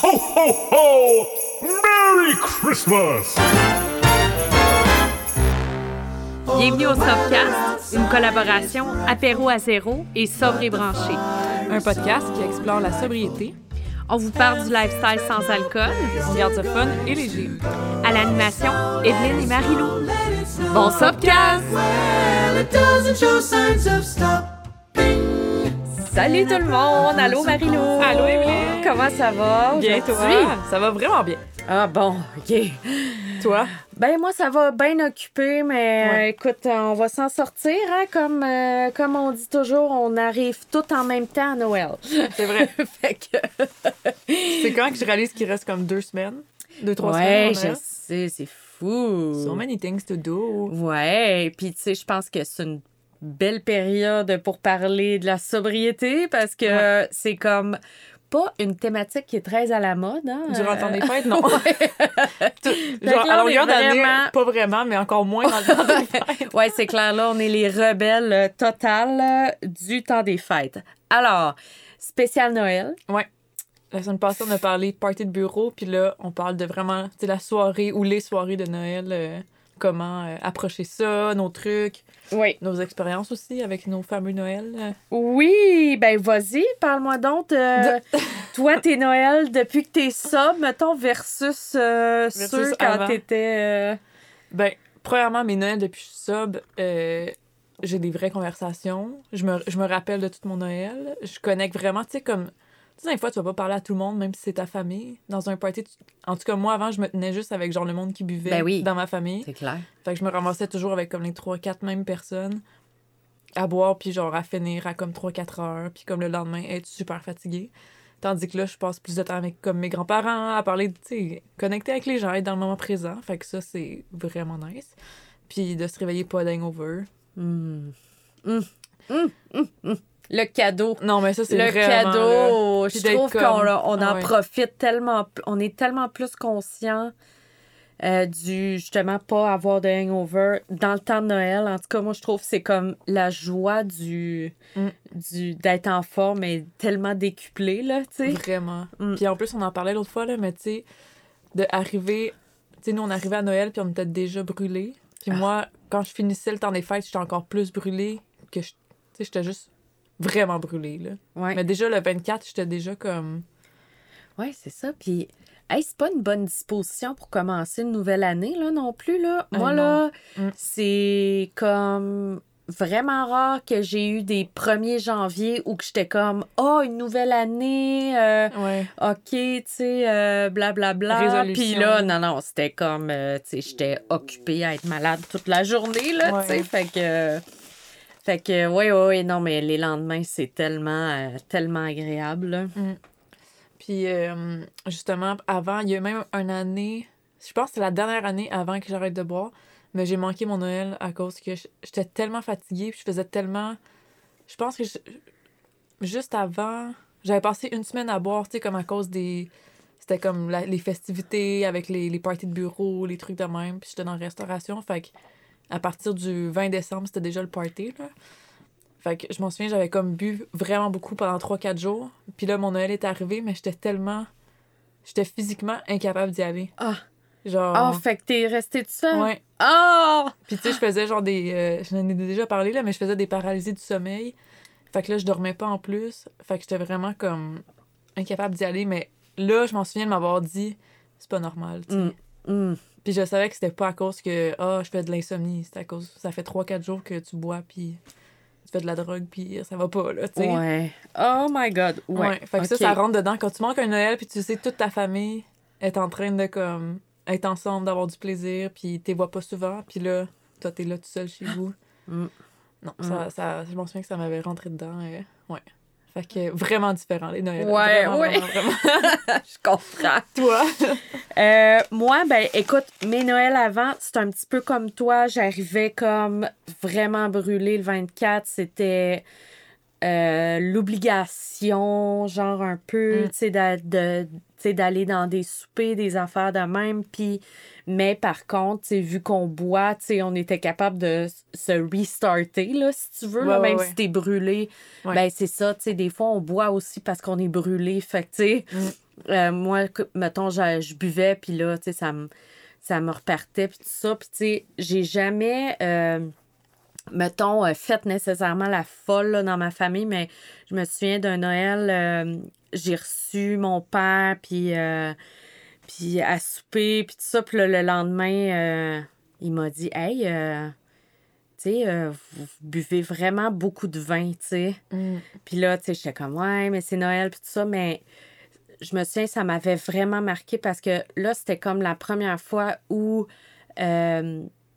Ho, ho, ho! Merry Christmas! Bienvenue au Sobcast, une collaboration apéro à zéro et sobre et branché. Un podcast qui explore la sobriété, On vous parle du lifestyle sans alcool. on garde ça fun et léger. À l'animation, Evelyne et Marilou. Bon Sobcast! Salut tout le monde! Allô Marilou! Allô, Evelyne! Comment ça va? Bien, toi? Ça va vraiment bien. Ah bon, OK. Toi? Ben moi, ça va bien occupé, mais Ouais. euh, écoute, on va s'en sortir, hein, comme, euh, comme on dit toujours, on arrive tout en même temps à Noël. C'est vrai. fait que... C'est quand que je réalise qu'il reste comme deux semaines? Deux, trois ouais, semaines? je avant Noël? sais, c'est fou. So many things to do. Ouais, puis tu sais, je pense que c'est une belle période pour parler de la sobriété parce que Ouais. c'est comme pas une thématique qui est très à la mode. Hein? Durant le temps Euh, des fêtes, non. Genre, à longueur d'année, pas vraiment, mais encore moins dans le temps des fêtes. Ouais, c'est clair, là, on est les rebelles totales euh, du temps des fêtes. Alors, spécial Noël. Ouais. La semaine passée, on a parlé de party de bureau, puis là, on parle de vraiment, la soirée ou les soirées de Noël, euh, comment euh, approcher ça, nos trucs, Oui. nos expériences aussi avec nos fameux Noël. euh. Oui, ben vas-y, parle-moi donc de toi, tes Noël depuis que t'es sub, mettons, versus, euh, Versus ceux quand t'étais... euh, Ben, premièrement, mes Noëls depuis que je suis sub, euh, j'ai des vraies conversations. Je me, je me rappelle de tout mon Noël. Je connecte vraiment, tu sais, comme. Tu sais, des fois, tu vas pas parler à tout le monde, même si c'est ta famille. Dans un party, tu- en tout cas, moi, avant, je me tenais juste avec, genre, le monde qui buvait Ben oui. dans ma famille. C'est clair. Fait que je me ramassais toujours avec, comme, les 3-4 mêmes personnes à boire, puis genre, à finir à, comme, 3-4 heures, puis comme le lendemain, être super fatiguée. Tandis que là, je passe plus de temps avec, comme, mes grands-parents, à parler, tu sais, connecter avec les gens, être dans le moment présent. Fait que ça, c'est vraiment nice. Puis de se réveiller pas d'hangover. Hmm. Hmm. Hmm. Le cadeau. Non, mais ça, c'est Le cadeau, Puis je trouve comme- qu'on on en Ah profite tellement, on est tellement plus conscient euh, du justement pas avoir de hangover dans le temps de Noël. En tout cas, moi je trouve que c'est comme la joie du, Mm. du d'être en forme est tellement décuplée là, tu sais. Vraiment. Mm. Puis en plus, on en parlait l'autre fois, là, mais tu sais, de arriver... Tu sais, nous, on arrivait à Noël, puis on était déjà brûlés. Puis Ah. moi, quand je finissais le temps des fêtes, j'étais encore plus brûlée que... je- Tu sais, j'étais juste vraiment brûlée, là. Ouais. Mais déjà, le 24, j'étais déjà comme... Ouais, c'est ça. Puis, hey, c'est pas une bonne disposition pour commencer une nouvelle année, là, non plus, là. Ah, Moi, là, Mm. c'est comme vraiment rare que j'ai eu des 1er janvier où que j'étais comme « Oh, une nouvelle année! euh, Ouais. OK, tu sais, euh, blablabla. Résolution. Puis là, non, non, c'était comme, euh, tu sais, j'étais occupée à être malade toute la journée, là, tu sais. Fait que... Fait que, oui, oui, oui, non, mais les lendemains, c'est tellement, euh, tellement agréable, là. Puis euh, justement, avant, il y a même une année, je pense que c'est la dernière année avant que j'arrête de boire, mais j'ai manqué mon Noël à cause que j'étais tellement fatiguée, puis je faisais tellement... Je pense que juste avant, j'avais passé une semaine à boire, tu sais, comme à cause des... C'était comme la- les festivités avec les, les parties de bureau, les trucs de même, puis j'étais dans la restauration, fait que à partir du 20 décembre, c'était déjà le party, là. Fait que je m'en souviens, j'avais comme bu vraiment beaucoup pendant 3-4 jours. Puis là, mon Noël est arrivé, mais j'étais tellement. J'étais physiquement incapable d'y aller. Ah. Genre. Ah, fait que t'es resté tout seul? ouais. Ah! Puis tu sais, je faisais genre des. euh, je n'en ai déjà parlé, là, mais je faisais des paralysies du sommeil. Fait que là, je dormais pas en plus. Fait que j'étais vraiment comme incapable d'y aller. Mais là, je m'en souviens de m'avoir dit, c'est pas normal. tu sais. Mm. Mm. Puis je savais que c'était pas à cause que, ah, je fais de l'insomnie. C'était à cause. Ça fait 3-4 jours que tu bois, puis tu fais de la drogue, puis ça va pas, là, tu sais. Ouais. Oh my God. Ouais. Ouais. Fait que ça, ça rentre dedans. Quand tu manques un Noël, puis tu sais, toute ta famille est en train de, comme, être ensemble, d'avoir du plaisir, puis t'es vois pas souvent, puis là, toi, t'es là tout seul chez vous. Mm. Non, ça, ça, je m'en souviens que ça m'avait rentré dedans. et- ouais. Fait que vraiment différent, les Noëls. Ouais, Vraiment, ouais. vraiment, vraiment. Je comprends. Toi? Euh, moi, ben, écoute, mes Noëls avant, c'est un petit peu comme toi. J'arrivais comme vraiment brûlée le 24. C'était euh, l'obligation, genre un peu, Mm. tu sais, de- sais, d'aller dans des soupers, des affaires de même. Puis, mais par contre, tu vu qu'on boit, tu sais, on était capable de se restarter, là, si tu veux, là, Ouais, même ouais. si t'es brûlé. Ouais. Ben, c'est ça, tu sais, des fois, on boit aussi parce qu'on est brûlé. Fait que, tu sais, Mm. Euh, moi, mettons, je, je buvais, puis là, tu sais, ça me, ça me repartait, puis tout ça. Puis, tu sais, j'ai jamais, euh, mettons, euh, fait nécessairement la folle là, dans ma famille, mais je me souviens d'un Noël, euh, j'ai reçu mon père, puis, euh, puis à souper, puis tout ça. Puis le lendemain, euh, il m'a dit, hey, euh, tu sais, vous buvez vraiment beaucoup de vin, tu sais. Mm. Puis là, tu sais, j'étais comme, ouais, mais c'est Noël, puis tout ça, mais je me souviens, ça m'avait vraiment marqué parce que là, c'était comme la première fois où, tu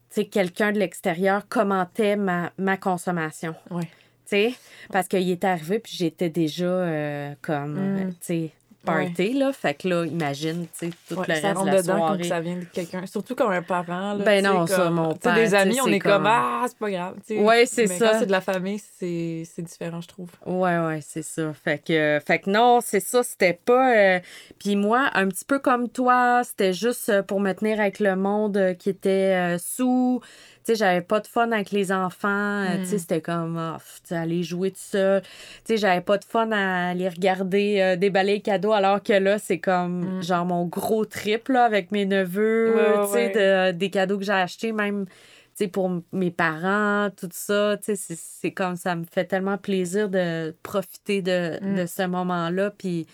sais, quelqu'un de l'extérieur commentait ma, ma consommation, Ouais. Tu sais, parce qu'il était arrivé, puis j'étais déjà euh, comme, Mm. tu sais, party, là, fait que là, imagine, tu sais, tout Ouais, le ça reste de la dedans comme soirée. que ça vient de quelqu'un. Surtout comme un parent. Là, Ben tu non, ça, comme- mon tu père, des tu amis, on est comme, comme- ah, c'est pas grave. tu sais. Ouais, c'est ça. Quand c'est de la famille, c'est c'est différent, je trouve. Ouais, ouais, c'est ça. Fait que, fait que non, c'est ça, c'était pas. euh, Puis moi, un petit peu comme toi, c'était juste euh, pour me tenir avec le monde euh, qui était euh, sous. Tu sais, j'avais pas de fun avec les enfants. euh, Tu sais, Mm. c'était comme, pff, tu aller jouer tout seul. Tu sais, j'avais pas de fun à aller regarder euh, déballer les cadeaux, alors que là, c'est comme, Mm. genre, mon gros trip, là, avec mes neveux. Ouais, tu sais, ouais. de- des cadeaux que j'ai achetés, même tu sais, pour mes parents, tout ça, tu sais, c'est- c'est comme ça me fait tellement plaisir de profiter de, Mm. de ce moment-là, puis,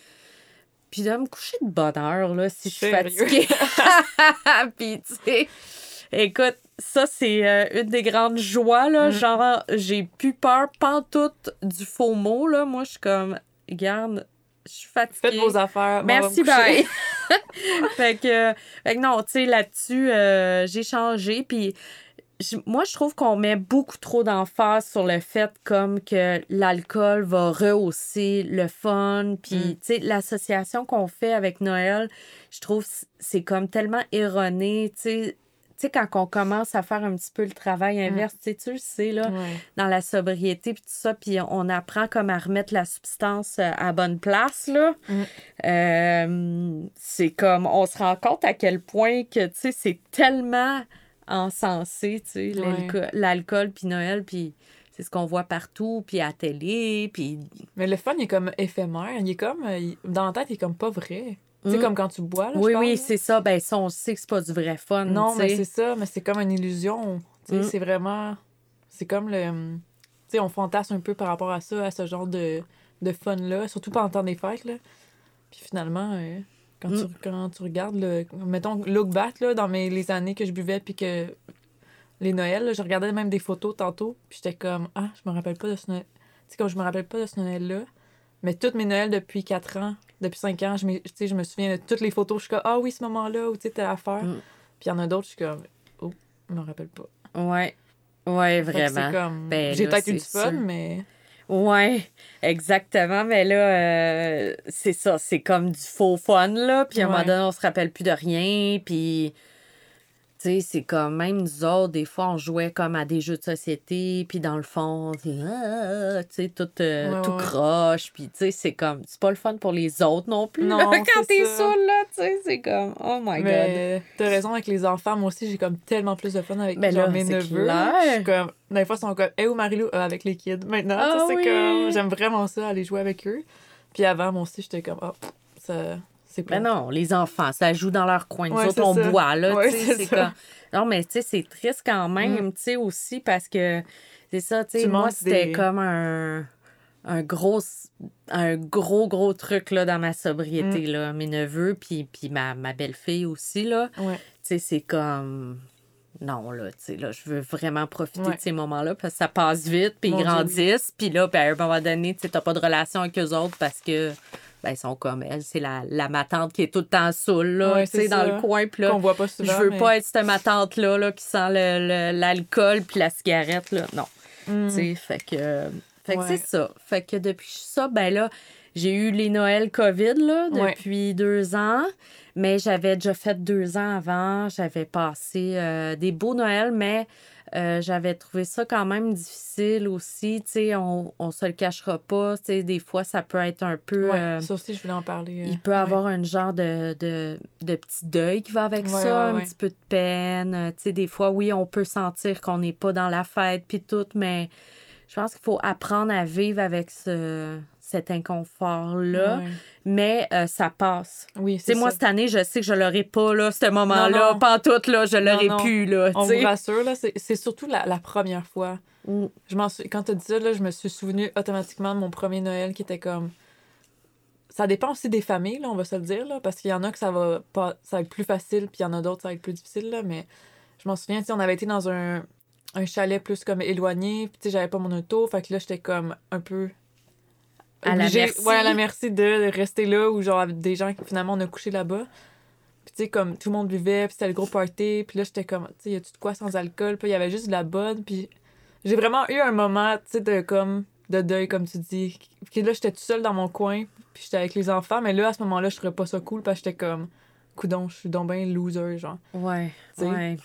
puis de me coucher de bonne heure, là, si je suis fatiguée. puis, tu sais, écoute, ça, c'est euh, une des grandes joies, là, Mm. genre, j'ai plus peur, pantoute, du faux mot, là, moi, je suis comme, regarde, je suis fatiguée. Faites vos affaires. Merci, bye. fait, que, fait que non, tu sais, là-dessus, euh, j'ai changé. Puis moi, je trouve qu'on met beaucoup trop d'emphase sur le fait comme que l'alcool va rehausser le fun. Puis, Mm. tu sais, l'association qu'on fait avec Noël, je trouve c'est comme tellement erroné, tu sais. Tu sais, quand on commence à faire un petit peu le travail inverse, tu sais, tu le sais, là, Ouais. dans la sobriété puis tout ça puis on apprend comme à remettre la substance euh, à bonne place là Mm. Euh, c'est comme on se rend compte à quel point que tu sais c'est tellement encensé tu sais Ouais. l'alcool puis Noël puis c'est ce qu'on voit partout puis à la télé puis Mais le fun, il est comme éphémère. Il est comme. euh, il- Dans la tête, il est comme pas vrai. Tu sais, Mm. comme quand tu bois, là. oui je oui c'est ça ben ça on sait que c'est pas du vrai fun Non, mais c'est ça, mais c'est comme une illusion. Tu sais, Mm. c'est vraiment. C'est comme le. Tu sais, on fantasme un peu par rapport à ça, à ce genre de, de fun-là, surtout pendant le temps des fêtes, là. Puis finalement, euh, quand, tu, quand tu regardes, le, mettons, look back, là, dans mes, les années que je buvais, puis que. Les Noëls, là, je regardais même des photos tantôt, puis j'étais comme, ah, je me rappelle pas de ce Noël. Tu sais, comme je me rappelle pas de ce Noël-là. Mais toutes mes Noëls depuis 4 ans, depuis 5 ans, je, je me souviens de toutes les photos. Je suis comme, ah oui, ce moment-là, où tu sais, telle affaire. Mm. Puis il y en a d'autres, je suis comme, oh, je me rappelle pas. ouais ouais vraiment comme, Ben j'ai peut-être eu du fun, mais. Ouais, exactement. Mais là, euh, c'est ça, c'est comme du faux fun, là. Puis à un moment donné, on se rappelle plus de rien. Puis, sais, c'est comme même nous autres, des fois, on jouait comme à des jeux de société. Puis dans le fond, c'est, ah, tu sais, tout, euh, Ouais, tout ouais. croche. Puis, tu sais, c'est comme, c'est pas le fun pour les autres non plus. Non, là, quand t'es saoul, là, tu sais, c'est comme, oh my god. mais t'as raison avec les enfants. Moi aussi, j'ai comme tellement plus de fun avec Ben genre, là, mes neveux. Je suis comme, des fois, ils sont comme, hé, où Marilou? Ah, avec les kids. Maintenant, Ah c'est comme, j'aime vraiment ça, aller jouer avec eux. Puis avant, moi aussi, j'étais comme, ah, ça, c'est pas. Ben non, les enfants, ça joue dans leur coin. Nous Ouais, autres, on ça. boit, là. Ouais, c'est comme... Non, mais tu sais, c'est triste quand même, Mm. tu sais, aussi, parce que c'est ça, tu sais, moi, c'était des- comme un, un gros, un gros, gros truc, là, dans ma sobriété, Mm. là. Mes neveux, puis, puis ma, ma belle-fille aussi, là. Ouais. Tu sais, c'est comme... Non, là, tu sais, là, je veux vraiment profiter Ouais. de ces moments-là parce que ça passe vite, puis ils grandissent, puis là, ben, à un moment donné, tu sais, t'as pas de relation avec eux autres parce que, ben, ils sont comme elle, c'est la, la matante qui est tout le temps saoule, là, Ouais, tu sais, c'est dans le coin, puis là, voit pas je veux mais- pas être cette matante-là, là, qui sent le- le- l'alcool puis la cigarette, là, non. Mm. Tu sais, fait que, fait que c'est ça. Fait que depuis ça, ben là, j'ai eu les Noëls COVID, là, Ouais. depuis deux ans. Mais j'avais déjà fait deux ans avant. J'avais passé euh, des beaux Noëls, mais euh, j'avais trouvé ça quand même difficile aussi. Tu sais, on, on se le cachera pas. Tu sais, des fois, ça peut être un peu... Ouais, euh, ça aussi, je voulais en parler. euh, il peut ouais. avoir un genre de, de, de petit deuil qui va avec Ouais, ça, un petit peu de peine. Tu sais, des fois, oui, on peut sentir qu'on n'est pas dans la fête puis tout, mais je pense qu'il faut apprendre à vivre avec ce, cet inconfort-là, mais euh, ça passe. Oui, c'est moi, cette année, je sais que je l'aurais pas, là, ce moment-là. Pas en tout, là, je l'aurais non. pu, là, On vous rassure, là, c'est surtout la, la première fois. Mm. Je suis... Quand tu dit ça, là, je me suis souvenu automatiquement de mon premier Noël qui était comme. Ça dépend aussi des familles, là, on va se le dire, là, parce qu'il y en a que ça va pas ça va être plus facile, puis il y en a d'autres ça va être plus difficile, là, mais je m'en souviens, sais, on avait été dans un, un chalet plus comme éloigné, puis tu sais, j'avais pas mon auto, fait que là, j'étais comme un peu. À la merci. Ouais, à la merci de rester là, ou genre avec des gens qui finalement on a couché là-bas. Puis tu sais, comme tout le monde buvait, puis c'était le gros party, puis là, j'étais comme, tu sais, y a-tu de quoi sans alcool, puis il y avait juste de la bonne, puis j'ai vraiment eu un moment, tu sais, de comme de deuil, comme tu dis. Puis là, j'étais toute seule dans mon coin, puis j'étais avec les enfants, mais là, à ce moment-là, je trouvais pas ça cool, parce que j'étais comme, coudon, je suis donc bien loser, genre. Ouais, Tu sais? ouais.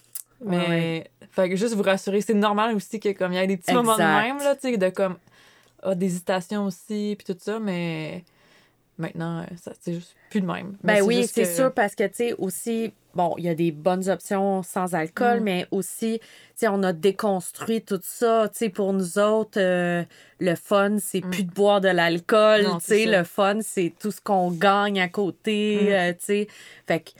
Mais, Ouais. fait que juste vous rassurer, c'est normal aussi que comme il y a des petits moments de même, là, tu sais, de comme, ah, d'hésitation aussi, puis tout ça, mais maintenant, euh, ça, c'est juste plus de même. Mais Ben oui, c'est que- sûr, parce que, tu sais, aussi, bon, il y a des bonnes options sans alcool, Mm. mais aussi, tu sais, on a déconstruit tout ça. Tu sais, pour nous autres, euh, le fun, c'est Mm. plus de boire de l'alcool. Tu sais, le fun, c'est tout ce qu'on gagne à côté. Mm. euh, tu sais, fait que.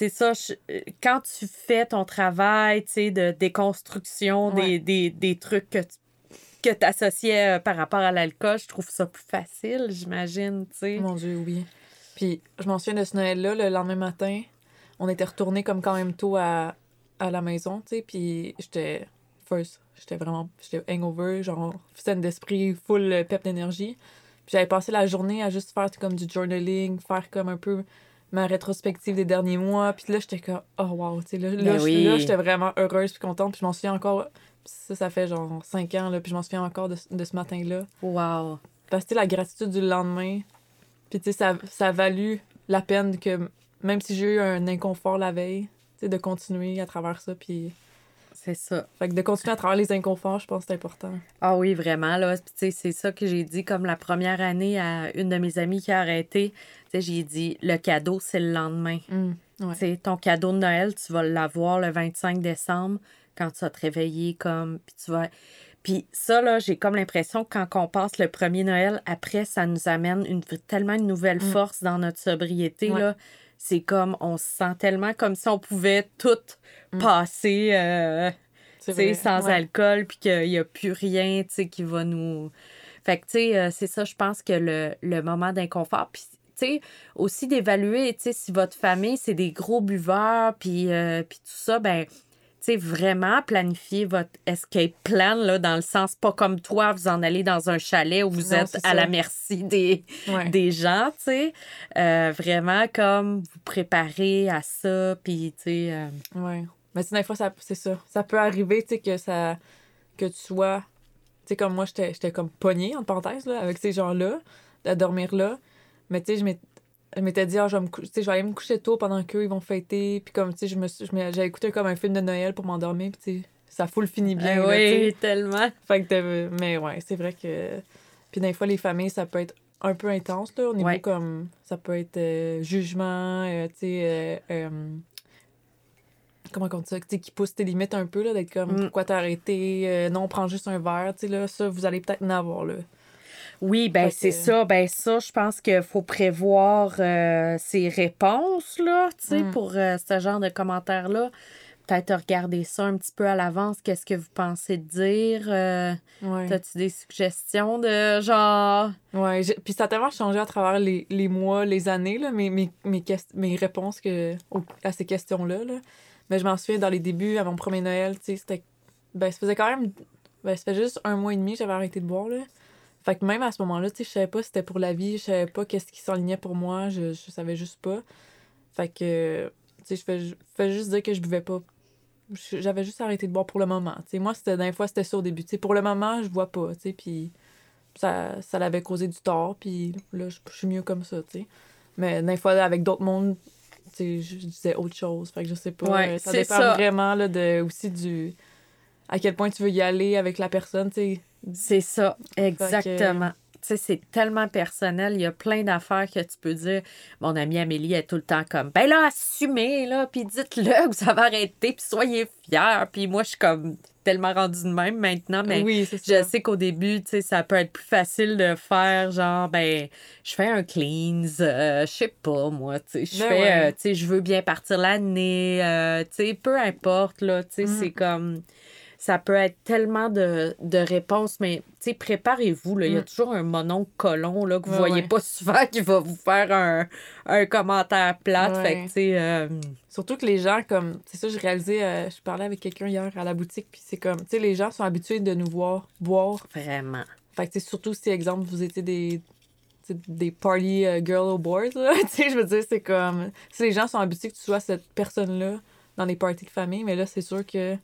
C'est ça, je- quand tu fais ton travail, tu sais, de déconstruction des, des, des trucs que tu que associais par rapport à l'alcool, je trouve ça plus facile, j'imagine, tu sais. Mon Dieu, oui. Puis je m'en souviens de ce Noël-là, le lendemain matin, on était retourné comme quand même tôt à, à la maison, tu sais, puis j'étais first, j'étais vraiment, j'étais hangover, genre scène d'esprit, full euh, pep d'énergie. Puis j'avais passé la journée à juste faire comme du journaling, faire comme un peu ma rétrospective des derniers mois, puis là j'étais comme oh wow, tu sais là, là, Ben je- oui. là, j'étais vraiment heureuse puis contente, puis je m'en souviens encore ça ça fait genre cinq ans là, puis je m'en souviens encore de, de ce matin-là. Wow. Parce que la gratitude du lendemain, puis tu sais, ça, ça a valu la peine que même si j'ai eu un inconfort la veille, tu sais, de continuer à travers ça. Puis, C'est ça. fait que de continuer à travers les inconforts, je pense que c'est important. Ah oui, vraiment, là. Puis, c'est ça que j'ai dit comme la première année à une de mes amies qui a arrêté. Tu sais, j'ai dit, le cadeau, c'est le lendemain. Hum, ouais. Tu sais, ton cadeau de Noël, tu vas l'avoir le 25 décembre quand tu vas te réveiller comme... Puis tu vas... Puis ça, là, j'ai comme l'impression que quand on passe le premier Noël, après, ça nous amène une, tellement une nouvelle Mm. force dans notre sobriété, Ouais. là. C'est comme, on se sent tellement comme si on pouvait tout Mm. passer... euh, tu sais, sans Ouais. alcool, puis qu'il n'y a plus rien, tu sais, qui va nous... Fait que, tu sais, euh, c'est ça, je pense que le, le moment d'inconfort, puis, tu sais, aussi d'évaluer, tu sais, si votre famille, c'est des gros buveurs, puis, euh, puis tout ça, ben, vraiment planifier votre escape plan, là, dans le sens, pas comme toi, vous en allez dans un chalet où vous Non, êtes à la merci des, Ouais. des gens, tu sais. Euh, vraiment, comme, vous préparer à ça, puis, tu sais... euh, Ouais. Mais tu sais, des fois, c'est ça. Ça peut arriver, tu sais, que ça. que tu sois. Tu sais, comme moi, j'étais j'étais comme pognée, entre parenthèses, là, avec ces gens-là, à dormir là. Mais tu sais, je m'étais- dit, ah, je vais, me cou- je vais aller me coucher tôt pendant qu'eux, ils vont fêter. Puis comme, tu sais, je me suis- j'ai écouté comme un film de Noël pour m'endormir. Puis tu sais, ça fout le fini bien. là, sais. oui, tellement. Fait que mais ouais, c'est vrai que. Puis des fois, les familles, ça peut être un peu intense, là, au niveau Ouais. comme. Ça peut être euh, jugement, euh, tu sais. euh, comment on dit ça? Qui pousse tes limites un peu, là, d'être comme, Mm. pourquoi t'as arrêté? Non, prends juste un verre, tu sais, là, ça, vous allez peut-être en avoir, là. Oui, ben c'est ça. Ben ça, je pense qu'il faut prévoir euh, ses réponses, là, tu sais, Mm. pour euh, ce genre de commentaires-là. Peut-être regarder ça un petit peu à l'avance. Qu'est-ce que vous pensez de dire? Euh, Ouais. T'as-tu des suggestions de genre... J'ai- puis ça a tellement changé à travers les, les mois, les années, là, mes, mes, mes, mes réponses que, à ces questions-là. Là. Mais je m'en souviens, dans les débuts, à mon premier Noël, tu sais, c'était... Ben, ça faisait quand même... Ben, ça fait juste un mois et demi que j'avais arrêté de boire, là. Fait que même à ce moment-là, tu sais, je savais pas si c'était pour la vie, je savais pas qu'est-ce qui s'enlignait pour moi, je, je savais juste pas. Fait que, tu sais, je fais, ju- fais juste dire que je buvais pas. J'avais juste arrêté de boire pour le moment, tu sais. Moi, c'était, des fois, c'était ça au début, tu sais. Pour le moment, je bois pas, tu sais, puis ça, ça l'avait causé du tort, puis là, je, je suis mieux comme ça, tu sais. Mais des fois, avec d'autres mondes, tu sais, je, disais autre chose. Fait que je sais pas. Ouais, ça dépend ça. vraiment là, de, aussi du. à quel point tu veux y aller avec la personne, tu sais. C'est ça, exactement. Tu sais, c'est tellement personnel. Il y a plein d'affaires que tu peux dire. Mon amie Amélie est tout le temps comme, ben là, assumez, là, puis dites-le que vous avez arrêté, puis soyez fiers. Puis moi, je suis comme, tellement rendu de même maintenant, mais oui, je sais qu'au début, tu sais, ça peut être plus facile de faire genre, ben, je fais un cleanse, euh, je sais pas, moi, tu sais, je Ben fais, ouais. euh, tu sais, je veux bien partir l'année, euh, tu sais, peu importe, là, tu sais, Mm. c'est comme, ça peut être tellement de, de réponses, mais, tu sais, préparez-vous, il y a Mm. toujours un monon colon, là, que vous Ouais, voyez ouais. pas souvent, qui va vous faire un, un commentaire plate, Ouais. fait que, tu sais, euh, Surtout que les gens, comme, c'est ça, je réalisais, euh, je parlais avec quelqu'un hier à la boutique, puis c'est comme, tu sais, les gens sont habitués de nous voir boire. vraiment. Fait que, tu sais, surtout si, exemple, vous étiez des, des party euh, girl au board, je veux dire, c'est comme, si les gens sont habitués que tu sois cette personne-là dans les parties de famille, mais là, c'est sûr que,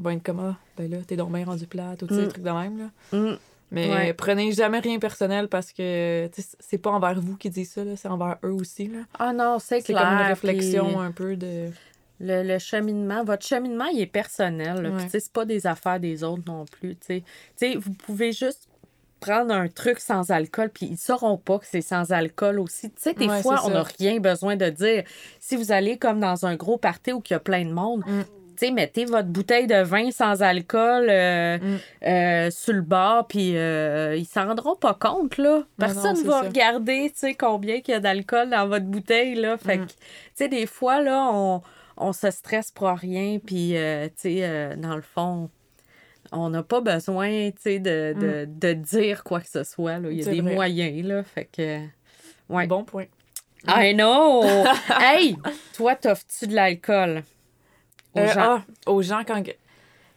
ils vont être comme, ah, ben là, t'es donc bien rendu plate, ou tu sais, Mm. des trucs de même, là. Mm. Mais Ouais. prenez jamais rien personnel parce que, c'est pas envers vous qui disent ça, là, c'est envers eux aussi, là. Ah non, c'est C'est clair. comme une puis- réflexion un peu de... Le, le cheminement, votre cheminement, il est personnel. là. Ouais. c'est pas des affaires des autres non plus. tu sais. Tu sais, vous pouvez juste prendre un truc sans alcool, puis ils sauront pas que c'est sans alcool aussi. Tu sais, des Ouais, fois, c'est on n'a rien besoin de dire. Si vous allez comme dans un gros party où il y a plein de monde, Mm. Sais, mettez votre bouteille de vin sans alcool euh, Mm. euh, sur le bord, puis euh, ils s'en rendront pas compte, là. Personne c'est va ça. regarder, tu sais, combien qu'il y a d'alcool dans votre bouteille, là. Fait Mm. que, tu sais, des fois, là, on, on se stresse pour rien, puis, euh, tu sais, euh, dans le fond, on n'a pas besoin, tu sais, de, de, de dire quoi que ce soit, là. Il y a Mm. Des vrai. moyens, là. Fait que, ouais. Bon point. I know! hey! Toi, t'offres-tu de l'alcool? Aux Euh, gens? ah, aux gens, quand.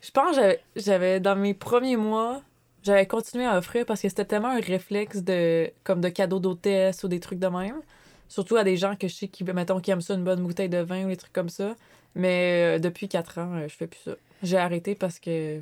Je pense que j'avais- dans mes premiers mois, j'avais continué à offrir parce que c'était tellement un réflexe de comme de cadeaux d'hôtesse ou des trucs de même. Surtout à des gens que je sais qui, mettons, qui aiment ça, une bonne bouteille de vin ou des trucs comme ça. Mais euh, depuis 4 ans, euh, je fais plus ça. J'ai arrêté parce que.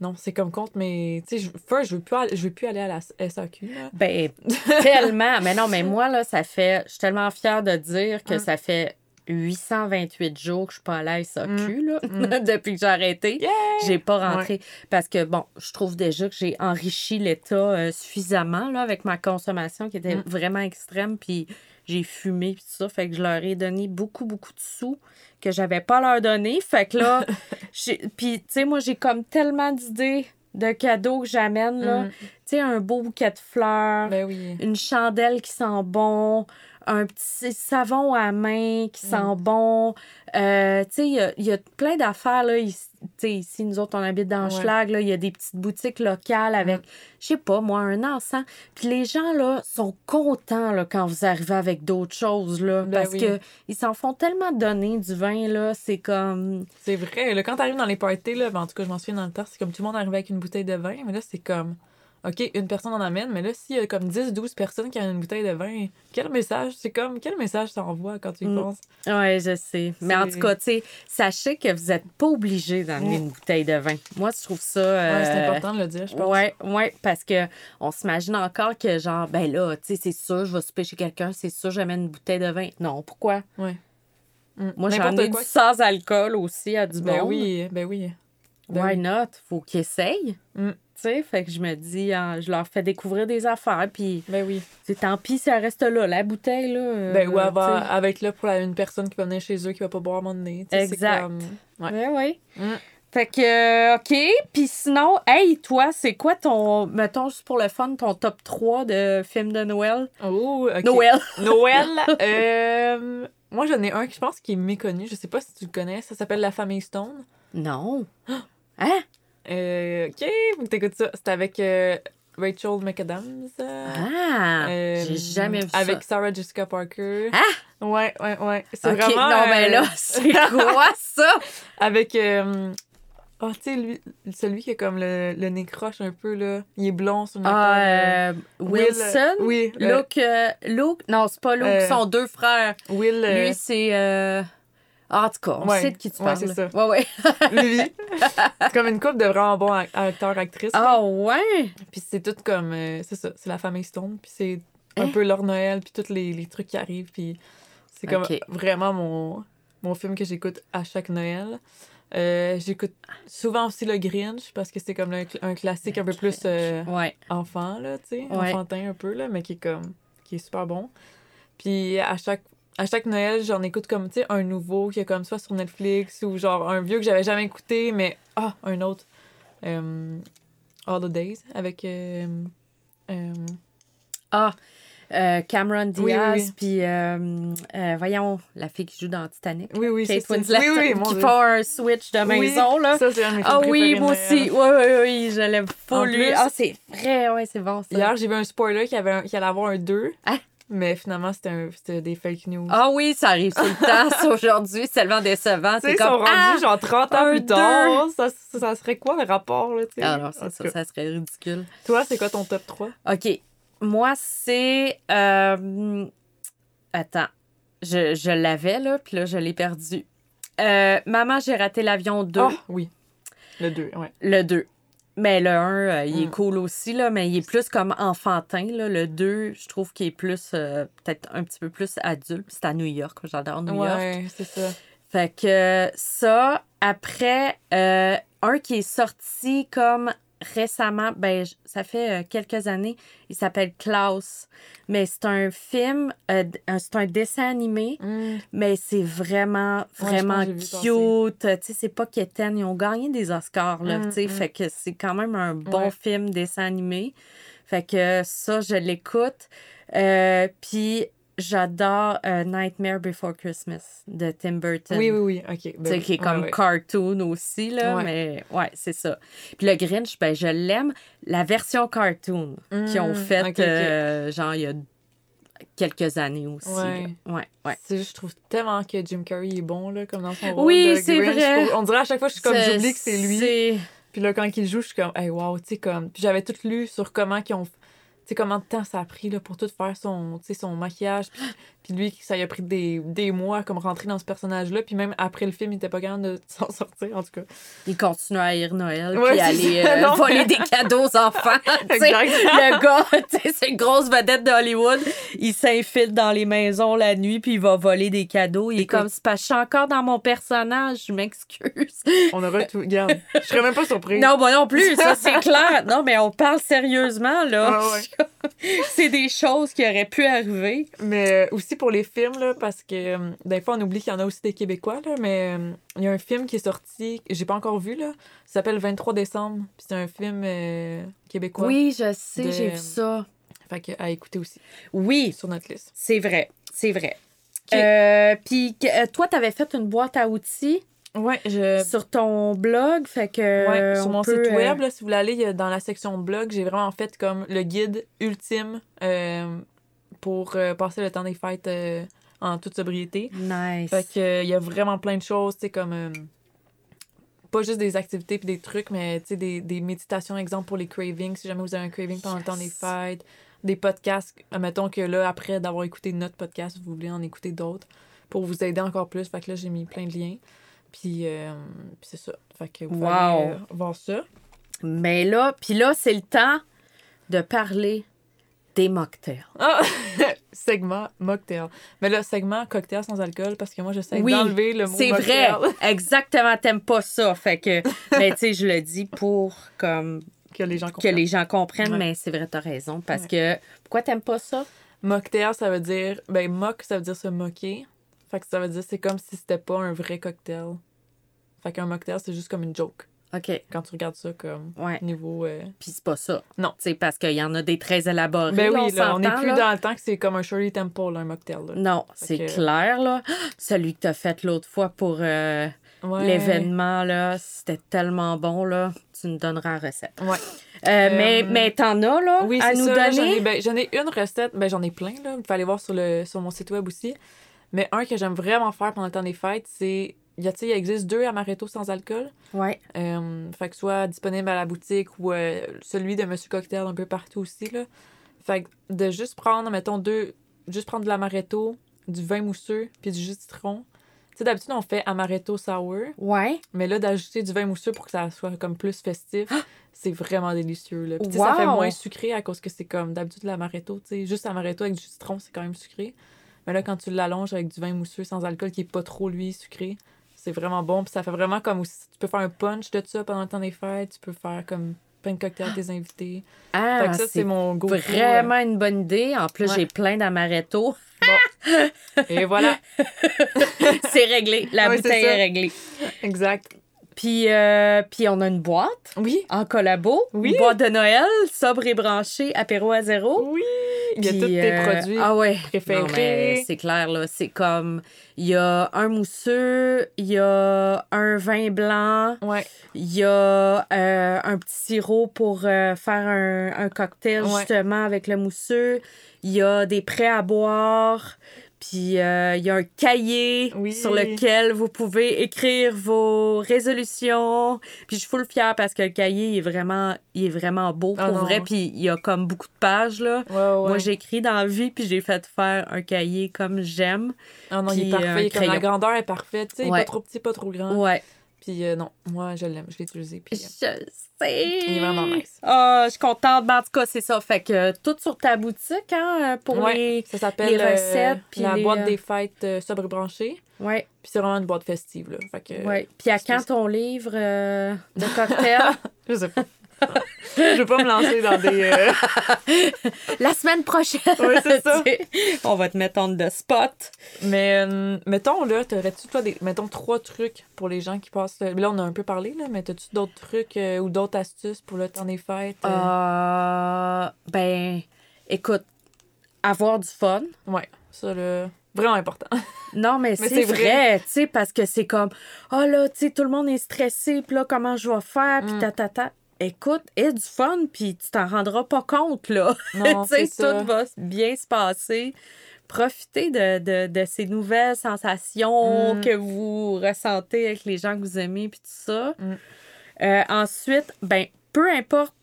Non, c'est comme compte, mais. Tu sais, je- first, je veux plus aller, je veux plus aller à la SAQ. Là. Ben, tellement. Mais non, mais moi, là, ça fait. Je suis tellement fière de dire que Mm. ça fait 828 jours que je suis pas à SAQ, là, Mm. depuis que j'ai arrêté. Yeah! J'ai pas rentré. Parce que, bon, je trouve déjà que j'ai enrichi l'État euh, suffisamment, là, avec ma consommation qui était Mm. vraiment extrême. Puis j'ai fumé, puis tout ça. Fait que je leur ai donné beaucoup, beaucoup de sous que j'avais pas leur donner. Fait que là, puis, tu sais, moi, j'ai comme tellement d'idées de cadeaux que j'amène, là. Mm. Tu sais, un beau bouquet de fleurs Ben oui. une chandelle qui sent bon, un petit savon à main qui Mm. sent bon. Euh, tu sais, il y a- il y, a plein d'affaires, là. Ici, tu sais, ici, nous autres, on habite dans Ouais. Mm. Schlag, là. Il y a des petites boutiques locales avec, je sais pas, moi, un encens. Puis les gens, là, sont contents, là, quand vous arrivez avec d'autres choses, là. Ben parce oui. que ils s'en font tellement donner du vin, là. C'est comme... C'est vrai. Là, quand t'arrives dans les parties, là, ben, en tout cas, je m'en souviens dans le temps, c'est comme tout le monde arrivait avec une bouteille de vin, mais là, c'est comme. OK, une personne en amène, mais là, s'il y a comme 10-12 personnes qui ont une bouteille de vin, quel message? C'est comme, quel message ça envoie quand tu y Mm. penses? Ouais, je sais. Mais en tout cas, tu sais, sachez que vous n'êtes pas obligé d'amener Mm. une bouteille de vin. Moi, je trouve ça... Ouais, c'est euh, important de le dire, je pense. Ouais, ouais, parce que on s'imagine encore que genre ben là, tu sais, c'est sûr, je vais souper chez quelqu'un, c'est sûr, j'amène une bouteille de vin. Non, pourquoi? Ouais. Mm. Moi, j'en ai du sans alcool aussi à du Ben oui, ben oui. Ben Why oui. not? Faut qu'ils essayent. Sais, fait que je me dis, ah, je leur fais découvrir des affaires, puis Ben oui. c'est tant pis si elle reste là, la bouteille, là. euh, Ben, ou tu avoir, avec là pour la- une personne qui va venir chez eux qui va pas boire sais, c'est Exact. comme- Ouais. Ouais, ouais. Mm. Fait que, euh, OK. Puis sinon, hey, toi, c'est quoi ton, mettons, juste pour le fun, ton top 3 de films de Noël? Oh, ok. Noël. Noël. euh, moi, j'en ai un qui je pense qui est méconnu. Je sais pas si tu le connais. Ça s'appelle La Famille Stone. Non. Hein? Euh, ok, faut que t'écoutes ça. C'est avec euh, Rachel McAdams. euh, Ah! euh, J'ai jamais vu Avec ça. Sarah Jessica Parker. Ah! Ouais, ouais, ouais. C'est Ok, vraiment. non, mais euh, là, c'est quoi ça? Avec. euh, Oh, tu sais, lui, celui qui a comme le, le nez croche un peu, là. Il est blond, son acteur. Ah, euh, euh, Wilson? oui, le- Luke, euh, Luke? Non, c'est pas Luke, Euh, ils sont deux frères. Will. euh, Lui, c'est. En tout cas, on Ouais. sait de qui tu Ouais, parles. c'est ça. Ouais, ouais. lui. c'est comme une couple de vraiment bons ac- acteurs, actrices. là. Ah, ouais? Puis c'est tout comme. euh, c'est ça, c'est la famille Stone. Puis c'est un Hein? peu leur Noël, puis tous les, les trucs qui arrivent. Puis c'est comme vraiment mon, mon film que j'écoute à chaque Noël. Euh, j'écoute souvent aussi le Grinch parce que c'est comme le- un classique un peu plus euh, Ouais. enfant, là, tu sais, Ouais. enfantin un peu, là, mais qui est comme. qui est super bon. Puis à chaque. À chaque Noël, j'en écoute comme, tu sais, un nouveau qui est comme soit sur Netflix ou genre un vieux que j'avais jamais écouté, mais ah, un autre. Euh, All the Days avec. euh, euh, Ah, Cameron Diaz, puis voyons, la fille qui joue dans Titanic. oui, oui, c'est Kate. Winslet, Oui, oui, mon qui Dieu. font un switch de maison, Oui, là. Ça, c'est un Ah oui, moi aussi. Oui, oui, oui, je l'aime lui. Ah, c'est vrai, ouais, c'est bon, ça. Hier, j'ai vu un spoiler qui, avait un- qui allait avoir un 2. Hein? Mais finalement, c'était des fake news. Ah oui, ça arrive tout le temps, aujourd'hui. C'est tellement décevant. C'est ils sont comme. Ah! rendus genre 30 ans plus tard. Ça, ça, serait quoi le rapport, là, tu sais? Ah ça serait ridicule. Toi, c'est quoi ton top 3? OK. Moi, c'est. euh, Attends. Je, je l'avais, là, puis là, je l'ai perdu. Euh, Maman, j'ai raté l'avion 2. Ah, oui. Le 2, ouais. Le 2. Mais le 1, euh, il est Mm. cool aussi, là, mais il est plus comme enfantin. Là. Le 2, je trouve qu'il est plus, euh, peut-être un petit peu plus adulte. C'est à New York, j'adore New York. Ouais, c'est ça. Fait que ça, après, euh, un qui est sorti comme récemment, ben, ça fait euh, quelques années, il s'appelle Klaus. Mais c'est un film, euh, c'est un dessin animé, Mm. mais c'est vraiment, vraiment cute. Tu sais, c'est pas quétaine. Ils ont gagné des Oscars, là, Mm, tu sais. mm. Fait que c'est quand même un bon Ouais. film dessin animé. Fait que ça, je l'écoute. Euh, Puis j'adore euh, Nightmare Before Christmas de Tim Burton. Oui, oui, oui. OK. Tu ben qui est Ouais, comme ouais. cartoon aussi, là, Ouais. mais ouais, c'est ça. Puis le Grinch, ben, je l'aime. La version cartoon qu'ils ont Mm, faite, euh, genre, il y a quelques années aussi. Ouais. là. Ouais, je trouve tellement que Jim Carrey est bon, là, comme dans son rôle Oui, de c'est Grinch. vrai. Pour- On dirait à chaque fois, je suis comme, j'oublie que c'est lui. Puis là, quand il joue, je suis comme, hey, wow, tu sais, comme. Puis j'avais tout lu sur comment qu'ils ont. Sais, combien de temps ça a pris là, pour tout faire son, son maquillage. Puis, puis lui, ça lui a pris des, des mois comme rentrer dans ce personnage-là. Puis même après le film, il était pas capable de s'en sortir, en tout cas. Il continue à haïr Noël, Ouais, puis aller euh, non, voler mais- des cadeaux aux enfants. Le gars, tu sais, c'est une grosse vedette de Hollywood. Il s'infile dans les maisons la nuit, puis il va voler des cadeaux. Il est comme, c'est que je suis encore dans mon personnage, je m'excuse. On aura tout. Regarde, je serais même pas surprise. Non, moi non plus, ça c'est clair. Non, mais on parle sérieusement, là. Ah ouais. c'est des choses qui auraient pu arriver. Mais euh, aussi pour les films, là, parce que euh, des fois, on oublie qu'il y en a aussi des Québécois, là, mais euh, il y a un film qui est sorti, que j'ai pas encore vu, là. Ça s'appelle 23 décembre. Puis c'est un film euh, québécois. Oui, je sais, De- j'ai vu ça. Fait que à écouter aussi Oui, sur notre liste. c'est vrai, c'est vrai. Euh, Puis que- toi, t'avais fait une boîte à outils Ouais, je. sur ton blog, fait que Ouais, euh, sur on mon peut, site euh, web, là, si vous voulez aller dans la section blog, j'ai vraiment fait comme le guide ultime euh, pour euh, passer le temps des fêtes euh, en toute sobriété. Nice. Fait que, euh, il y a vraiment plein de choses, tu sais, comme. euh, pas juste des activités puis des trucs, mais tu sais, des, des méditations, exemple pour les cravings, si jamais vous avez un craving pendant le temps des fêtes. Des podcasts, mettons que là, après d'avoir écouté notre podcast, vous voulez en écouter d'autres pour vous aider encore plus. Fait que là, j'ai mis plein de liens. Puis, euh, puis c'est ça. Fait que vous Wow. euh, voir ça. Mais là, puis là, c'est le temps de parler des mocktails. Ah! segment mocktail. Mais là, segment cocktail sans alcool, parce que moi, j'essaie Oui, d'enlever le mot C'est vrai, exactement, t'aimes pas ça. Fait que, mais tu sais, je le dis pour comme que les gens que comprennent. les gens comprennent, Ouais. mais c'est vrai, t'as raison. Parce Ouais. que, pourquoi t'aimes pas ça? Mocktail, ça veut dire. Ben, mock, ça veut dire se moquer. Fait que ça veut dire c'est comme si c'était pas un vrai cocktail. Fait qu'un mocktail, c'est juste comme une joke. OK, Quand tu regardes ça comme ouais. niveau. euh, Puis c'est pas ça. Non. Sais, parce qu'il y en a des très élaborés. Ben oui, là, on est s'entend, plus là. dans le temps que c'est comme un Shirley Temple, un mocktail. là. Non, c'est que- clair, là. Celui que t'as fait l'autre fois pour euh, Ouais. l'événement, là, c'était tellement bon, là. Tu nous donneras la recette. Ouais. Euh, mais, Euh, mais t'en as, là, Oui, à c'est nous ça. J'en donner? ai, ben, j'en ai une recette. Ben, j'en ai plein, là. Il faut aller voir sur, le, sur mon site web aussi. Mais un que j'aime vraiment faire pendant le temps des fêtes, c'est. Il, il existe deux amaretto sans alcool. Ouais. Euh, fait que soit disponible à la boutique ou euh, celui de Monsieur Cocktail un peu partout aussi. Là. Fait que de juste prendre, mettons, deux. Juste prendre de l'amaretto, du vin mousseux, puis du jus de citron. Tu sais, d'habitude, on fait amaretto sour, Ouais. mais là, d'ajouter du vin mousseux pour que ça soit comme plus festif, c'est vraiment délicieux. Là. Puis, ça fait moins sucré à cause que c'est comme d'habitude l'amaretto. Tu sais, juste amaretto avec du citron, c'est quand même sucré. Mais là, quand tu l'allonges avec du vin mousseux sans alcool qui est pas trop, lui, sucré, c'est vraiment bon. Puis ça fait vraiment comme aussi. Tu peux faire un punch de ça pendant le temps des fêtes. Tu peux faire comme plein de cocktails à tes invités. fait Ah, que ça, c'est mon go vraiment une bonne idée. En plus, Ouais. j'ai plein d'amaretto. Bon, Et voilà. c'est réglé. La bouteille est réglée. Exact. Puis, euh, puis on a une boîte Oui. en collabo. Oui. Une boîte de Noël, sobre et branchée, apéro à zéro. Oui. Il y a tous tes euh, produits Ah ouais. préférés. C'est clair, là. C'est comme. Il y a un mousseux, il y a un vin blanc, Ouais. il y a euh, un petit sirop pour faire un, un cocktail, Ouais. justement, avec le mousseux. Il y a des prêts à boire. Puis euh, il y a un cahier Oui. sur lequel vous pouvez écrire vos résolutions. Puis je suis full fière parce que le cahier il est vraiment, il est vraiment beau pour Ah non. vrai. Puis il y a comme beaucoup de pages là. Ouais, ouais. Moi, j'écris dans la vie, puis j'ai fait faire un cahier comme j'aime. Ah non, il est parfait. Comme la grandeur est parfaite. Tu sais, Ouais. pas trop petit, pas trop grand. Ouais. Puis euh, non, moi, je l'aime. Je l'ai utilisé. Puis, Je euh, sais. Il est vraiment nice. Ah, je suis contente. Mais en tout cas, c'est ça. Fait que euh, tout sur ta boutique, hein, pour ouais, les. ça s'appelle les euh, recettes, puis la les, boîte euh, des fêtes euh, sobre branchée. Ouais, Puis c'est vraiment une boîte festive. Là. Fait que, ouais. Puis à quand ton livre euh, de cocktail? Je sais pas. Je veux pas me lancer dans des. euh, La semaine prochaine. Ouais, c'est ça. On va te mettre on the spot. Mais euh, mettons, là, t'aurais-tu, toi, des, mettons, trois trucs pour les gens qui passent. Là, on a un peu parlé, là, mais t'as-tu d'autres trucs euh, ou d'autres astuces pour le temps des fêtes? euh? Euh, ben, écoute, avoir du fun. Ouais, ça, là, vraiment important. Non, mais, Mais c'est c'est vrai, vrai. tu sais, parce que c'est comme, oh là, tu sais, tout le monde est stressé, puis là, comment je vais faire, puis Mm. ta, ta, ta. Écoute, aie du fun, puis tu t'en rendras pas compte, là. Tu sais, ça. tout va bien se passer. Profitez de, de, de ces nouvelles sensations Mm. que vous ressentez avec les gens que vous aimez, puis tout ça. Mm. Euh, ensuite, ben, peu importe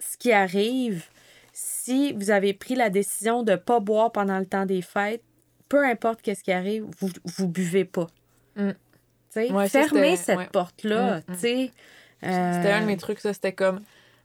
ce qui arrive, si vous avez pris la décision de pas boire pendant le temps des fêtes, peu importe qu'est-ce qui arrive, vous, vous buvez pas. Mm. Ouais, fermez cette ouais. porte-là, Mm, mm. C'était un de Euh, mes trucs, ça. C'était comme,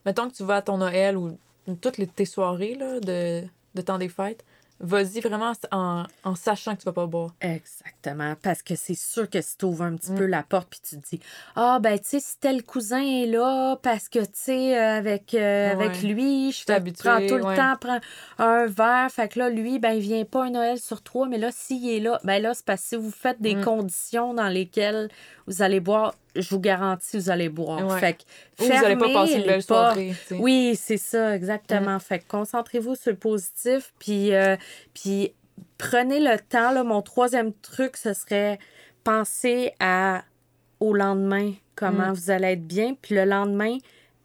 mettons que tu vas à ton Noël ou toutes les, tes soirées là, de, de temps des fêtes, vas-y vraiment en, en sachant que tu vas pas boire. Exactement, parce que c'est sûr que si tu ouvres un petit Mm. peu la porte puis tu te dis ah ben tu sais si tel cousin est là parce que tu sais euh, avec euh, Ouais. avec lui je prends tout le ouais. temps prends un verre fait que là lui ben il vient pas un Noël sur trois mais là s'il est là ben là c'est parce que si vous faites des Mm. conditions dans lesquelles vous allez boire je vous garantis vous allez boire Ouais. fait que Ou vous allez pas passer une belle soirée. Oui, c'est ça, exactement. Fait que concentrez-vous sur le positif, puis, euh, puis prenez le temps. Là, mon troisième truc, ce serait penser à, au lendemain, comment Mm. vous allez être bien, puis le lendemain,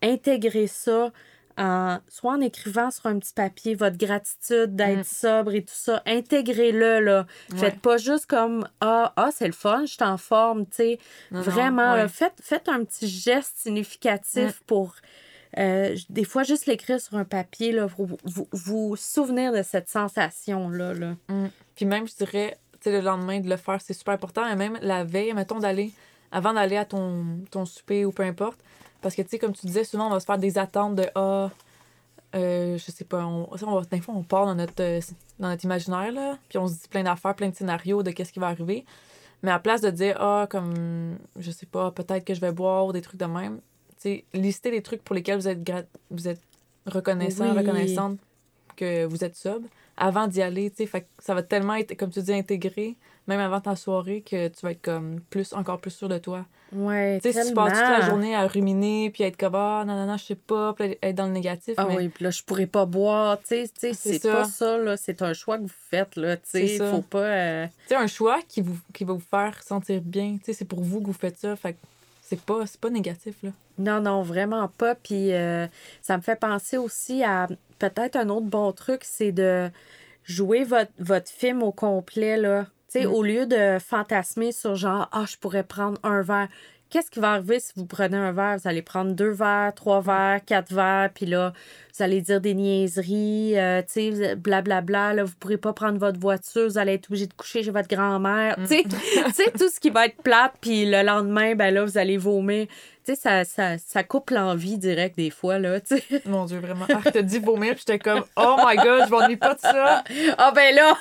intégrer ça en, soit en écrivant sur un petit papier votre gratitude d'être Mm. sobre et tout ça. Intégrez-le, là. Faites pas juste comme Ah, ah c'est le fun, je suis en forme, tu sais. Non, Vraiment, ouais. faites, faites un petit geste significatif Mm. pour, euh, des fois, juste l'écrire sur un papier, là, pour vous, vous, vous souvenir de cette sensation-là. Là. Mm. Puis même, je dirais, le lendemain de le faire, c'est super important. Et même la veille, mettons, d'aller, avant d'aller à ton, ton souper ou peu importe. Parce que, tu sais, comme tu disais, souvent, on va se faire des attentes de Ah, euh, je sais pas, on, ça, on va, des fois, on part dans notre, euh, dans notre imaginaire, là. Puis on se dit plein d'affaires, plein de scénarios de qu'est-ce qui va arriver. Mais à place de dire Ah, comme, je sais pas, peut-être que je vais boire ou des trucs de même, tu sais, lister les trucs pour lesquels vous êtes, vous êtes reconnaissant, Oui. reconnaissante que vous êtes sobre avant d'y aller, tu sais, fait que ça va tellement être, comme tu dis, intégré, même avant ta soirée, que tu vas être comme plus, encore plus sûr de toi. Ouais, Tu sais, si tu passes toute la journée à ruminer, puis être comme, ah, non, non, non, je sais pas, puis être dans le négatif, Ah mais oui, puis là, je pourrais pas boire. Tu sais, tu sais, C'est pas ça, là. C'est un choix que vous faites, là. Tu sais, faut pas. euh, tu sais, un choix qui, vous, qui va vous faire sentir bien, tu sais, c'est pour vous que vous faites ça, fait que c'est pas, négatif, là. Non, non, vraiment pas. Puis euh, ça me fait penser aussi à peut-être un autre bon truc, c'est de jouer votre, votre film au complet, là. Tu sais, Mm. au lieu de fantasmer sur genre, ah, je pourrais prendre un verre. Qu'est-ce qui va arriver si vous prenez un verre? Vous allez prendre deux verres, trois verres, quatre verres, puis là, vous allez dire des niaiseries, euh, tu sais, blablabla. Là, vous pourrez pas prendre votre voiture, vous allez être obligé de coucher chez votre grand-mère. Mm. Tu sais, tout ce qui va être plate, puis le lendemain, ben là, vous allez vomir. Tu sais, ça, ça, ça coupe l'envie direct des fois, là, tu sais. Mon Dieu, vraiment. Ah, t'as dit vomir, puis j'étais comme, oh my god, je m'ennuie pas de ça. Ah ben là!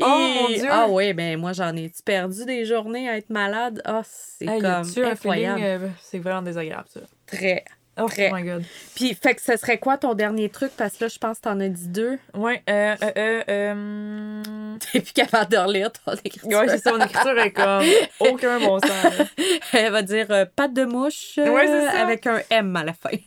Oh, mon Dieu! Ah oui, ben moi, j'en ai perdu des journées à être malade? Ah, c'est Hey, comme incroyable. euh, c'est vraiment désagréable, ça. Très. Oh, my god. Puis, fait que ce serait quoi ton dernier truc? Parce que là, je pense que t'en as dit deux. Ouais, euh, euh, euh, euh... T'es plus capable de relire ton écriture. Ouais, c'est ça, mon écriture est comme aucun bon sens. Elle va dire euh, patte de mouche euh, Ouais, avec un M à la fin.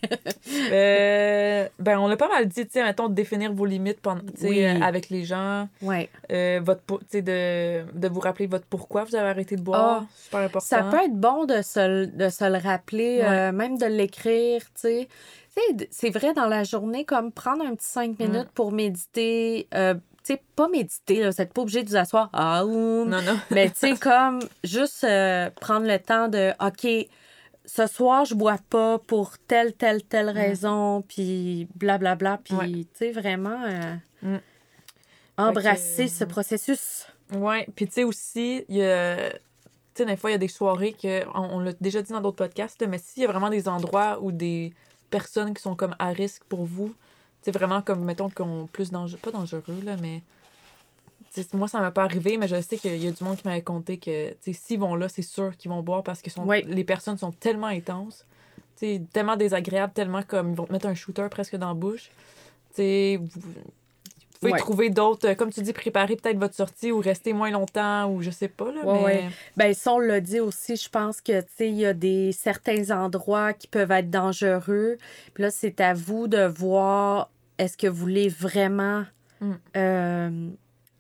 Euh, ben, on l'a pas mal dit, tu sais, mettons, de définir vos limites pendant, Oui. euh, avec les gens, ouais. euh, votre, pour- tu sais, de, de vous rappeler votre pourquoi vous avez arrêté de boire, Ah, super important. Ça peut être bon de se, le- de se le rappeler, Ouais. euh, même de l'écrire, tu sais. C'est vrai, dans la journée, comme prendre un petit cinq Mm. minutes pour méditer. euh, tu sais, pas méditer, là, vous n'êtes pas obligé de vous asseoir. Ah, ou... Non, non. Mais tu sais, comme juste euh, prendre le temps de, OK, ce soir, je bois pas pour telle, telle, telle raison, puis blablabla. Puis, Mm. Ouais. tu sais, vraiment euh, Mm. embrasser que, ce euh, processus. Ouais, puis tu sais aussi, il y a. Tu sais, des fois, il y a des soirées que. On, on l'a déjà dit dans d'autres podcasts, mais s'il y a vraiment des endroits où des personnes qui sont comme à risque pour vous, c'est vraiment comme, mettons, qu'on plus dangereux. Pas dangereux, là, mais. moi, ça m'est pas arrivé, mais je sais qu'il y a du monde qui m'avait conté que, s'ils vont là, c'est sûr qu'ils vont boire parce que sont, Ouais. les personnes sont tellement intenses, tellement désagréables, tellement comme, ils vont te mettre un shooter presque dans la bouche. Pouvez Ouais. trouver d'autres, euh, comme tu dis, préparer peut-être votre sortie ou rester moins longtemps ou je sais pas, là, Ouais, mais... ouais. Ben, ça, on l'a dit aussi, je pense que, tu sais, il y a des certains endroits qui peuvent être dangereux. Puis là, c'est à vous de voir est-ce que vous voulez vraiment Mm. euh,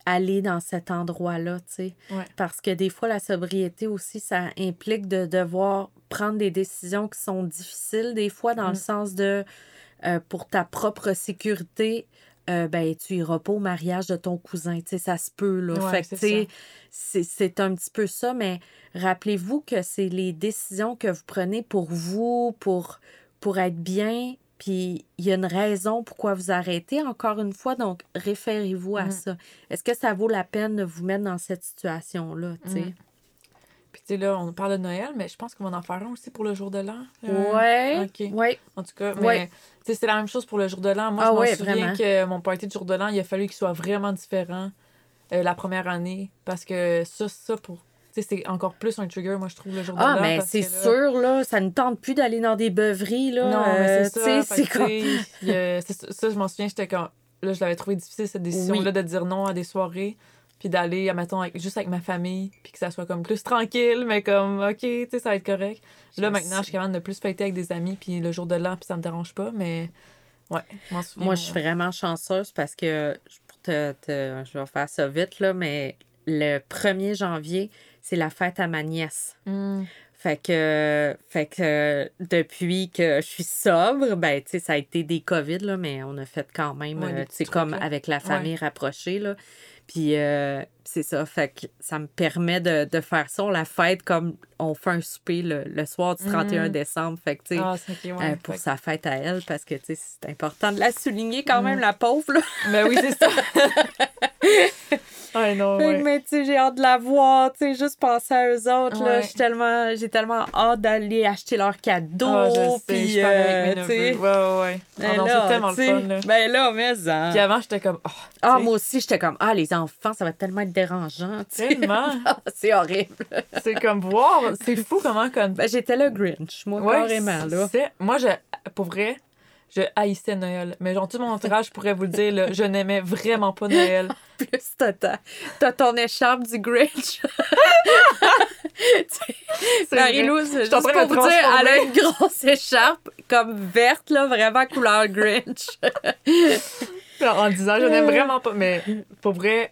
aller dans cet endroit-là, tu sais. Ouais. Parce que des fois, la sobriété aussi, ça implique de devoir prendre des décisions qui sont difficiles, des fois, dans Mm. le sens de, euh, pour ta propre sécurité, euh, ben, tu iras pas au mariage de ton cousin, tu sais, ça se peut, là. Ouais, fait que, c'est tu sais, un petit peu ça, mais rappelez-vous que c'est les décisions que vous prenez pour vous, pour, pour être bien, puis il y a une raison pourquoi vous arrêtez, encore une fois, donc référez-vous à Mm. ça. Est-ce que ça vaut la peine de vous mettre dans cette situation-là, tu sais? Mm. Puis tu sais, là, on parle de Noël, mais je pense qu'on va en faire un aussi pour le jour de l'an. Euh, Ouais, ok. ouais, En tout cas, mais Ouais. tu sais, c'est la même chose pour le jour de l'an. Moi, Ah je ouais, souviens vraiment. que mon party de jour de l'an, il a fallu qu'il soit vraiment différent euh, la première année. Parce que ça, ça, pour. Tu sais, c'est encore plus un trigger, moi, je trouve, le jour de l'an. Ah, mais c'est là- sûr, là, ça ne tente plus d'aller dans des beuveries, là. Non, mais euh, c'est tu ça. c'est comme... ça, ça, je m'en souviens, j'étais comme. Là, je l'avais trouvé difficile, cette décision-là, de dire non à des soirées. Puis d'aller, admettons, avec, juste avec ma famille. Puis que ça soit comme plus tranquille, mais comme, OK, tu sais, ça va être correct. Là, maintenant, je suis capable de plus fêter avec des amis. Puis le jour de l'an, puis ça me dérange pas. Mais ouais, souviens. Moi, je suis vraiment chanceuse parce que, pour te, te- je vais faire ça vite, là, mais le 1er janvier, c'est la fête à ma nièce. Hmm. Fait que, fait que depuis que je suis sobre, ben, tu sais, ça a été des COVID, là, mais on a fait quand même, Ouais, euh, tu sais, comme là. avec la famille rapprochée, là. Puis euh, c'est ça, fait que ça me permet de, de faire ça. On la fête comme on fait un souper le, le soir du 31 Mhm. décembre. Fait que, tu sais, Ah, euh, pour sa fête à elle, parce que, tu sais, c'est important de la souligner quand Mm. même, la pauvre, là. Ben oui, c'est ça. que, ouais. mais tu sais, j'ai hâte de la voir, tu sais, juste penser à eux autres, là. Ouais. Suis tellement, j'ai tellement hâte d'aller acheter leurs cadeaux, sais, puis, euh, tu sais. Ouais, ouais, ouais. Ben là, c'est tellement le fun, là. Ben là, mais ça. Puis avant, j'étais comme, oh, Ah, moi aussi, j'étais comme, ah, les enfants, ça va tellement être dérangeant. Tellement. Ah, c'est horrible. c'est comme voir, c'est fou comment comme Ben, j'étais le Grinch, moi, Ouais, carrément, là. Moi, je, pour vrai, je haïssais Noël. Mais genre, tout mon entourage pourrait vous le dire, là, je n'aimais vraiment pas Noël. Plus t'as, ta- t'as ton écharpe du Grinch. Marie-Lou, juste pour vous dire, elle a une grosse écharpe, comme verte, là, vraiment couleur Grinch. En disant, je Euh. n'aime vraiment pas. Mais pour vrai,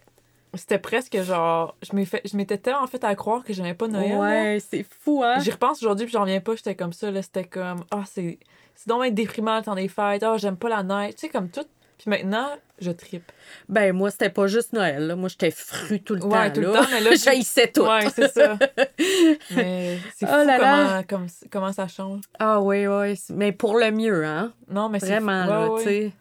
c'était presque genre, je m'étais tellement fait à croire que j'aimais pas Noël. ouais, c'est fou, hein? J'y repense aujourd'hui, puis j'en reviens pas, j'étais comme ça, là, c'était comme, ah, c'est, c'est donc bien déprimant le temps des fêtes, ah, j'aime pas la neige, tu sais, comme tout. Puis maintenant, je tripe. Ben, moi, c'était pas juste Noël, là. Moi, j'étais fru tout le Ouais, temps, tout le temps, mais là, J'haïssais tout. Ouais, c'est ça. mais c'est fou Oh là comment, là. comme- comment ça change. Ah oui, oui. Mais pour le mieux, hein? Non, mais c'est Vraiment, fou. là, Ouais, tu sais.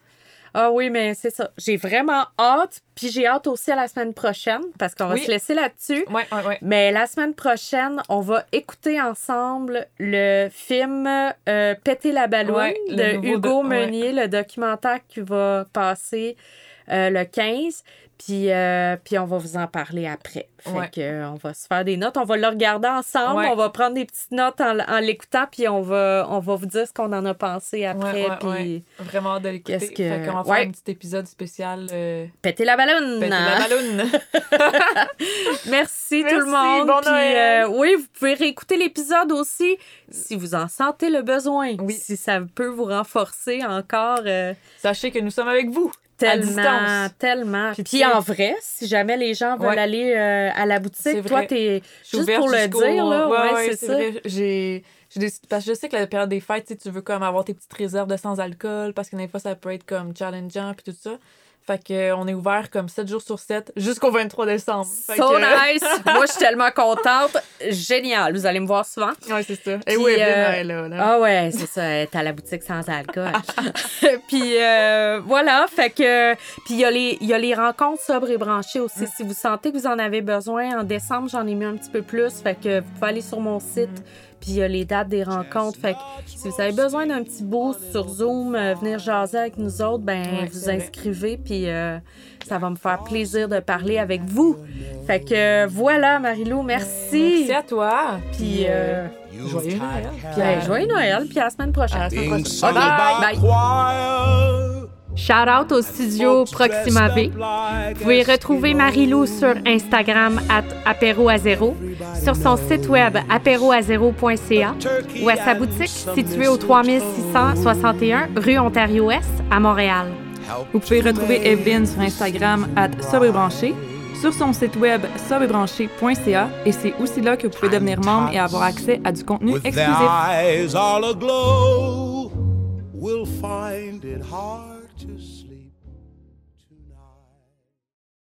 Ah oui, mais c'est ça. J'ai vraiment hâte. Puis j'ai hâte aussi à la semaine prochaine, parce qu'on va Oui. se laisser là-dessus. Ouais, ouais, ouais. Mais la semaine prochaine, on va écouter ensemble le film euh, Péter la ballonne de Hugo. Meunier, le documentaire qui va passer euh, le 15. Puis, euh, puis on va vous en parler après. Fait Ouais. que, euh, on va se faire des notes. On va le regarder ensemble. Ouais. On va prendre des petites notes en, en l'écoutant. Puis on va, on va vous dire ce qu'on en a pensé après. Puis. Vraiment de l'écouter. Que- Fait qu'on va faire un petit épisode spécial. Péter la ballonne. Péter la balloune. Merci, tout le monde. bon Puis, oui, vous pouvez réécouter l'épisode aussi si vous en sentez le besoin. Oui. Si ça peut vous renforcer encore Sachez que nous sommes avec vous. Tellement, tellement. Puis, en vrai, si jamais les gens veulent Ouais. aller euh, à la boutique, toi, t'es juste pour le dire, là. Ouais, c'est ça. vrai. J'ai. Parce que je sais que la période des fêtes, tu veux comme avoir tes petites réserves de sans-alcool parce que des fois, ça peut être comme challengeant puis tout ça. Fait que, euh, on est ouvert comme 7 jours sur 7 jusqu'au 23 décembre. Fait So que- nice! Moi, je suis tellement contente. Génial. Vous allez me voir souvent. Ouais, c'est ça. Puis, Et oui, euh, elle est là. là. Ah ouais, c'est ça, elle est à la boutique sans alcool. puis euh, voilà, fait que puis il y y a les rencontres sobres et branchées aussi. Si vous sentez que vous en avez besoin en décembre, j'en ai mis un petit peu plus, fait que vous pouvez aller sur mon site. Puis il y a les dates des rencontres. Fait que si vous avez besoin d'un petit boost sur Zoom, euh, venir jaser avec nous autres, ben Ouais, vous inscrivez. Puis euh, ça va me faire plaisir de parler avec vous. Fait que euh, voilà, Marilou, merci. Merci à toi. Puis euh, Joyeux Noël. puis, joyeux Noël, puis à la semaine prochaine. À la semaine prochaine. Bye. by choir. Shout out au studio Proxima V. Vous pouvez retrouver Marie-Lou sur Instagram at apéroazéro, sur son site web apéroazéro.ca ou à sa boutique située au 3661 rue Ontario-Ouest à Montréal. Vous pouvez retrouver Evelyne sur Instagram à sobrebranché, sur son site web sobrebranché.ca et c'est aussi là que vous pouvez devenir membre et avoir accès à du contenu exclusif.